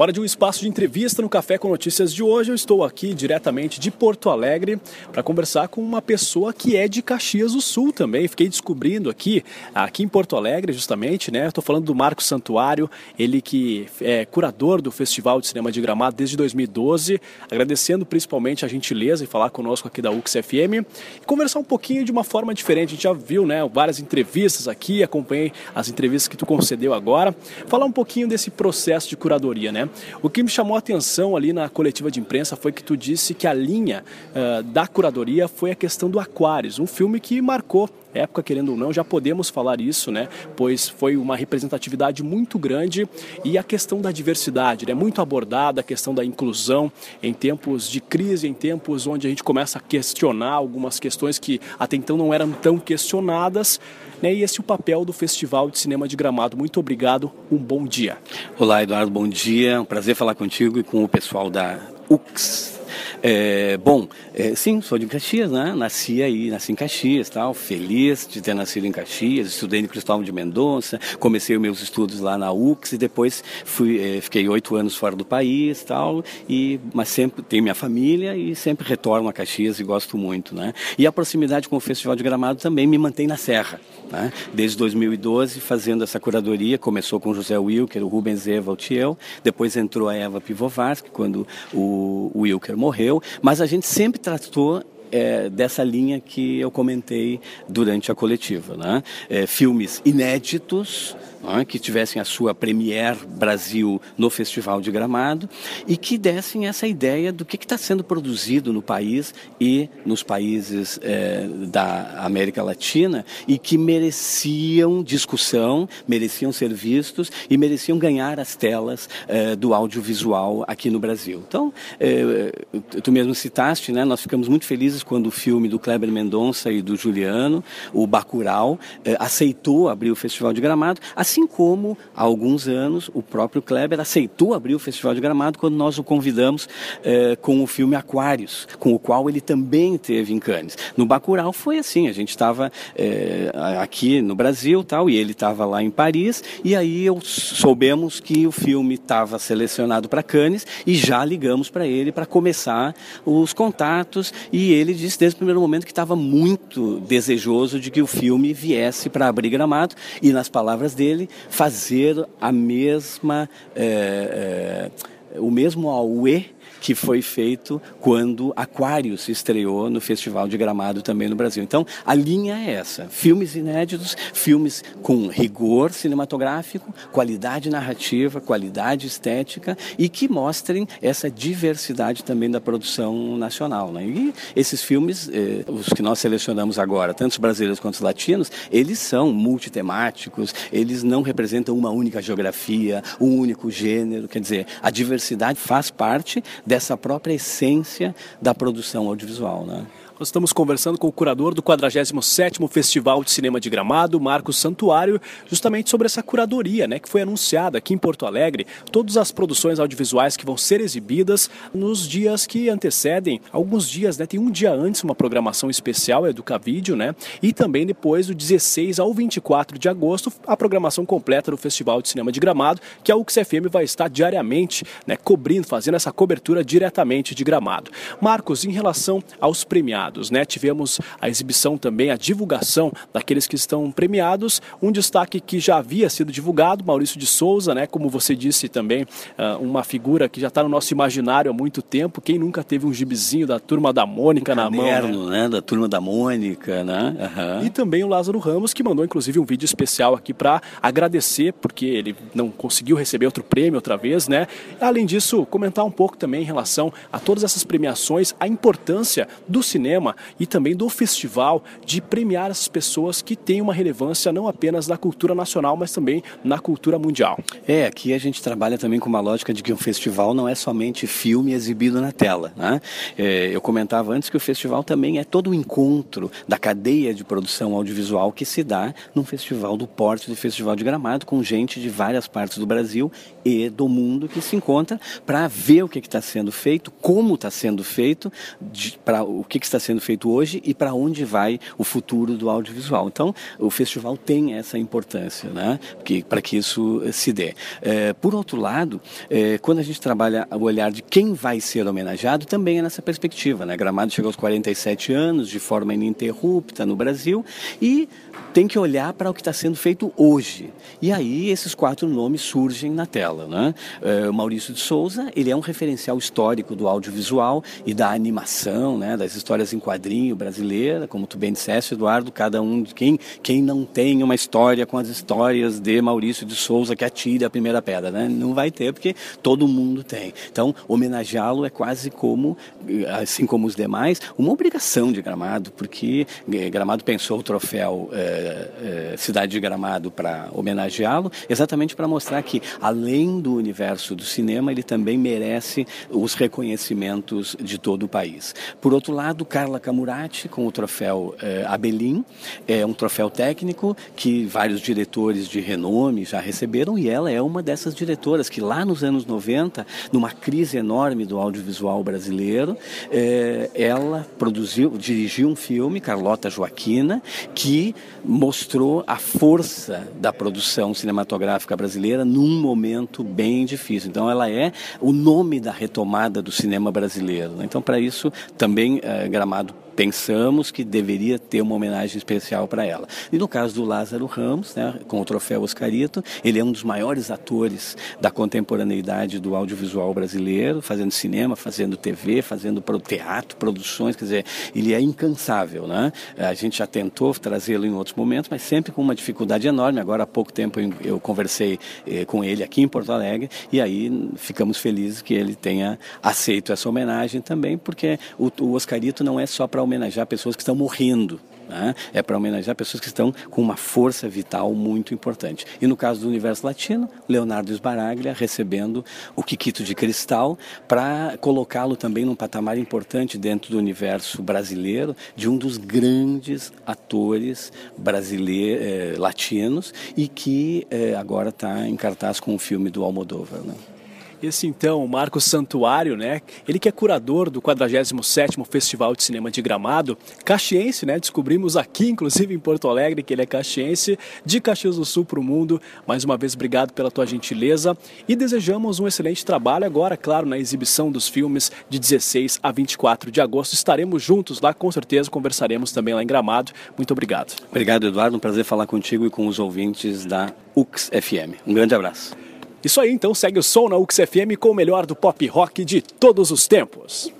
Hora de um espaço de entrevista no Café com Notícias de hoje. Eu estou aqui diretamente de Porto Alegre para conversar com uma pessoa que é de Caxias do Sul também. Fiquei descobrindo aqui, aqui em Porto Alegre, justamente, né? Estou falando do Marco Santuário, ele que é curador do Festival de Cinema de Gramado desde 2012. Agradecendo principalmente a gentileza em falar conosco aqui da UXFM e conversar um pouquinho de uma forma diferente. A gente já viu, né, várias entrevistas aqui, acompanhei as entrevistas que tu concedeu agora. Falar um pouquinho desse processo de curadoria, né? O que me chamou a atenção ali na coletiva de imprensa foi que tu disse que a linha uh, da curadoria foi a questão do Aquários, um filme que marcou época, querendo ou não, já podemos falar isso, né? Pois foi uma representatividade muito grande e a questão da diversidade, né? Muito abordada, a questão da inclusão em tempos de crise, em tempos onde a gente começa a questionar algumas questões que até então não eram tão questionadas. Né? E esse é o papel do Festival de Cinema de Gramado. Muito obrigado, um bom dia. Olá, Eduardo, bom dia. Um prazer falar contigo e com o pessoal da UX é, bom, é, sim, sou de Caxias, né? Nasci aí, nasci em Caxias, tal, feliz de ter nascido em Caxias, estudei no Cristóvão de Mendonça, comecei os meus estudos lá na UX e depois fui, é, fiquei oito anos fora do país, tal, e mas sempre tenho minha família e sempre retorno a Caxias e gosto muito, né? E a proximidade com o Festival de Gramado também me mantém na Serra, né? Desde 2012 fazendo essa curadoria, começou com José Wilker, o Rubens Evald e eu, depois entrou a Eva Pivovarsky quando o, o Wilker morreu, mas a gente sempre tratou é, dessa linha que eu comentei durante a coletiva. Né? É, filmes inéditos, é? que tivessem a sua Premier Brasil no Festival de Gramado e que dessem essa ideia do que está sendo produzido no país e nos países é, da América Latina e que mereciam discussão, mereciam ser vistos e mereciam ganhar as telas é, do audiovisual aqui no Brasil. Então, é, tu mesmo citaste, né, nós ficamos muito felizes quando o filme do Kleber Mendonça e do Juliano, o Bacurau, aceitou abrir o Festival de Gramado, Assim como, há alguns anos, o próprio Kleber aceitou abrir o Festival de Gramado quando nós o convidamos eh, com o filme Aquários, com o qual ele também teve em Cannes. No Bacurau foi assim, a gente estava eh, aqui no Brasil tal, e ele estava lá em Paris, e aí eu soubemos que o filme estava selecionado para Cannes e já ligamos para ele para começar os contatos, e ele disse desde o primeiro momento que estava muito desejoso de que o filme viesse para abrir Gramado, e nas palavras dele, dele fazer a mesma, é, é, o mesmo auê que foi feito quando Aquários se estreou no Festival de Gramado também no Brasil. Então, a linha é essa: filmes inéditos, filmes com rigor cinematográfico, qualidade narrativa, qualidade estética e que mostrem essa diversidade também da produção nacional. Né? E esses filmes, eh, os que nós selecionamos agora, tanto os brasileiros quanto os latinos, eles são multitemáticos, eles não representam uma única geografia, um único gênero, quer dizer, a diversidade faz parte dessa própria essência da produção audiovisual. Né? Nós estamos conversando com o curador do 47º Festival de Cinema de Gramado, Marcos Santuário, justamente sobre essa curadoria, né, que foi anunciada aqui em Porto Alegre, todas as produções audiovisuais que vão ser exibidas nos dias que antecedem, alguns dias, né, tem um dia antes uma programação especial, é do Cavídeo, né, e também depois do 16 ao 24 de agosto, a programação completa do Festival de Cinema de Gramado, que a UXFM vai estar diariamente, né, cobrindo, fazendo essa cobertura diretamente de Gramado. Marcos, em relação aos premiados, premiados. Né? Tivemos a exibição também, a divulgação daqueles que estão premiados. Um destaque que já havia sido divulgado, Maurício de Souza, né? como você disse também, ah, uma figura que já está no nosso imaginário há muito tempo. Quem nunca teve um gibizinho da Turma da Mônica um na caderno, mão? Né? né? Da Turma da Mônica, né? Uhum. E também o Lázaro Ramos, que mandou inclusive um vídeo especial aqui para agradecer, porque ele não conseguiu receber outro prêmio outra vez, né? Além disso, comentar um pouco também em relação a todas essas premiações, a importância do cinema cinema e também do festival de premiar essas pessoas que têm uma relevância não apenas na cultura nacional, mas também na cultura mundial. É, aqui a gente trabalha também com uma lógica de que um festival não é somente filme exibido na tela. Né? É, eu comentava antes que o festival também é todo o encontro da cadeia de produção audiovisual que se dá num festival do porte do Festival de Gramado, com gente de várias partes do Brasil e do mundo que se encontra para ver o que está sendo feito, como está sendo feito, para o que, que está sendo sendo feito hoje e para onde vai o futuro do audiovisual. Então, o festival tem essa importância, né? Para que isso se dê. É, por outro lado, é, quando a gente trabalha o olhar de quem vai ser homenageado, também é nessa perspectiva, né? Gramado chegou aos 47 anos de forma ininterrupta no Brasil e tem que olhar para o que está sendo feito hoje. E aí esses quatro nomes surgem na tela. Né? Maurício de Souza, ele é um referencial histórico do audiovisual e da animação, né? das histórias em quadrinho brasileira, como tu bem disseste, Eduardo, cada um de quem, quem não tem uma história com as histórias de Maurício de Souza que atire a primeira pedra, né? Não vai ter, porque todo mundo tem. Então, homenageá-lo é quase como, assim como os demais, uma obrigação de Gramado, porque eh, Gramado pensou o troféu é, Cidade de Gramado para homenageá-lo, exatamente para mostrar que, além do universo do cinema, ele também merece os reconhecimentos de todo o país. Por outro lado, Carla Camurati, com o troféu é, Abelim, é um troféu técnico que vários diretores de renome já receberam e ela é uma dessas diretoras que lá nos anos 90, numa crise enorme do audiovisual brasileiro, é, ela produziu, dirigiu um filme, Carlota Joaquina, que mostrou a força da produção cinematográfica brasileira num momento bem difícil. Então, ela é o nome da retomada do cinema brasileiro. Né? Então, para isso, também Gramado chamado pensamos que deveria ter uma homenagem especial para ela. E no caso do Lázaro Ramos, né, com o troféu Oscarito, ele é um dos maiores atores da contemporaneidade do audiovisual brasileiro, fazendo cinema, fazendo TV, fazendo teatro, produções, quer dizer, ele é incansável, né? A gente já tentou trazê-lo em outros momentos, mas sempre com uma dificuldade enorme. Agora há pouco tempo eu conversei eh, com ele aqui em Porto Alegre e aí ficamos felizes que ele tenha aceito essa homenagem também, porque o, o Oscarito não é só para homenagear pessoas que estão morrendo. Né? É para homenagear pessoas que estão com uma força vital muito importante. E no caso do universo latino, Leonardo Sbaraglia recebendo o Kikito de Cristal para colocá-lo também num patamar importante dentro do universo brasileiro de um dos grandes atores brasileiros, eh, latinos e que eh, agora está em cartaz com o filme do Almodóvar. Né? Esse então, Marcos Santuário, né? Ele que é curador do 47º Festival de Cinema de Gramado, caxiense, né? Descobrimos aqui, inclusive em Porto Alegre, que ele é caxiense, de Caxias do Sul para o mundo. Mais uma vez, obrigado pela tua gentileza e desejamos um excelente trabalho agora, claro, na exibição dos filmes de 16 a 24 de agosto. Estaremos juntos lá, com certeza, conversaremos também lá em Gramado. Muito obrigado. Obrigado, Eduardo. Um prazer falar contigo e com os ouvintes da UX FM. Um grande abraço. Isso aí, então segue o som na UXFM com o melhor do pop rock de todos os tempos.